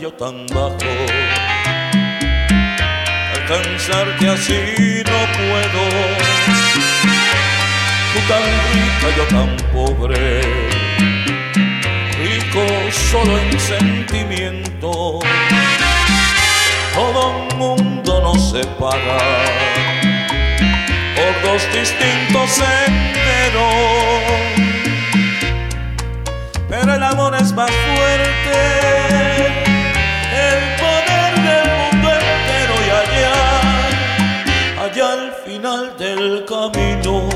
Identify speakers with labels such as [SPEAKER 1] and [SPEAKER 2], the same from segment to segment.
[SPEAKER 1] yo tan bajo. Alcanzarte así no puedo. Tú tan rica, yo tan pobre. Rico solo en sentimiento. Todo un mundo nos separa por dos distintos senderos pero el amor es más fuerte. Camino,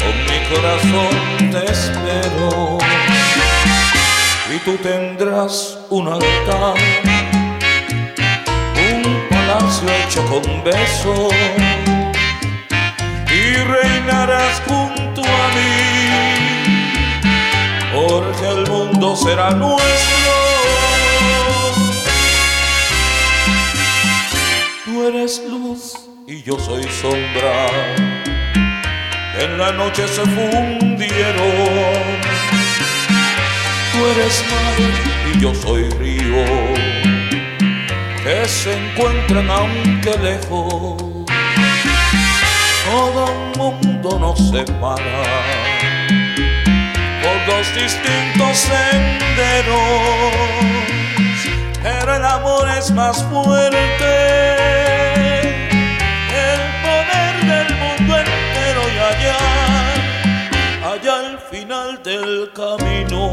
[SPEAKER 1] con mi corazón te espero. Y tú tendrás un altar, un palacio hecho con besos. Y reinarás junto a mí porque el mundo será nuestro. Tú eres luz y yo soy sombra, en la noche se fundieron. Tú eres mar y yo soy río, que se encuentran aunque lejos. Todo un mundo nos separa dos distintos senderos, pero el amor es más fuerte. Al final del camino,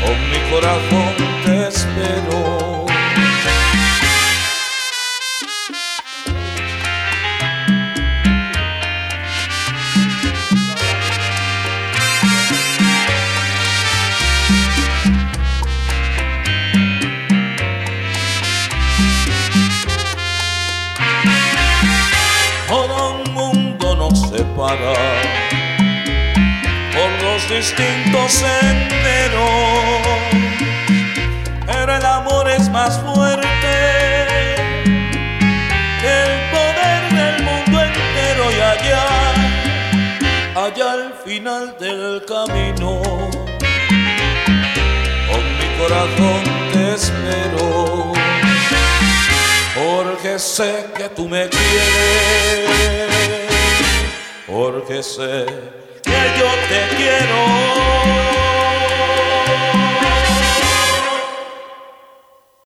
[SPEAKER 1] con mi corazón te espero. por los distintos senderos, pero el amor es más fuerte que el poder del mundo entero y allá, allá al final del camino, con mi corazón te espero. Porque sé que tú me quieres porque sé que yo te quiero.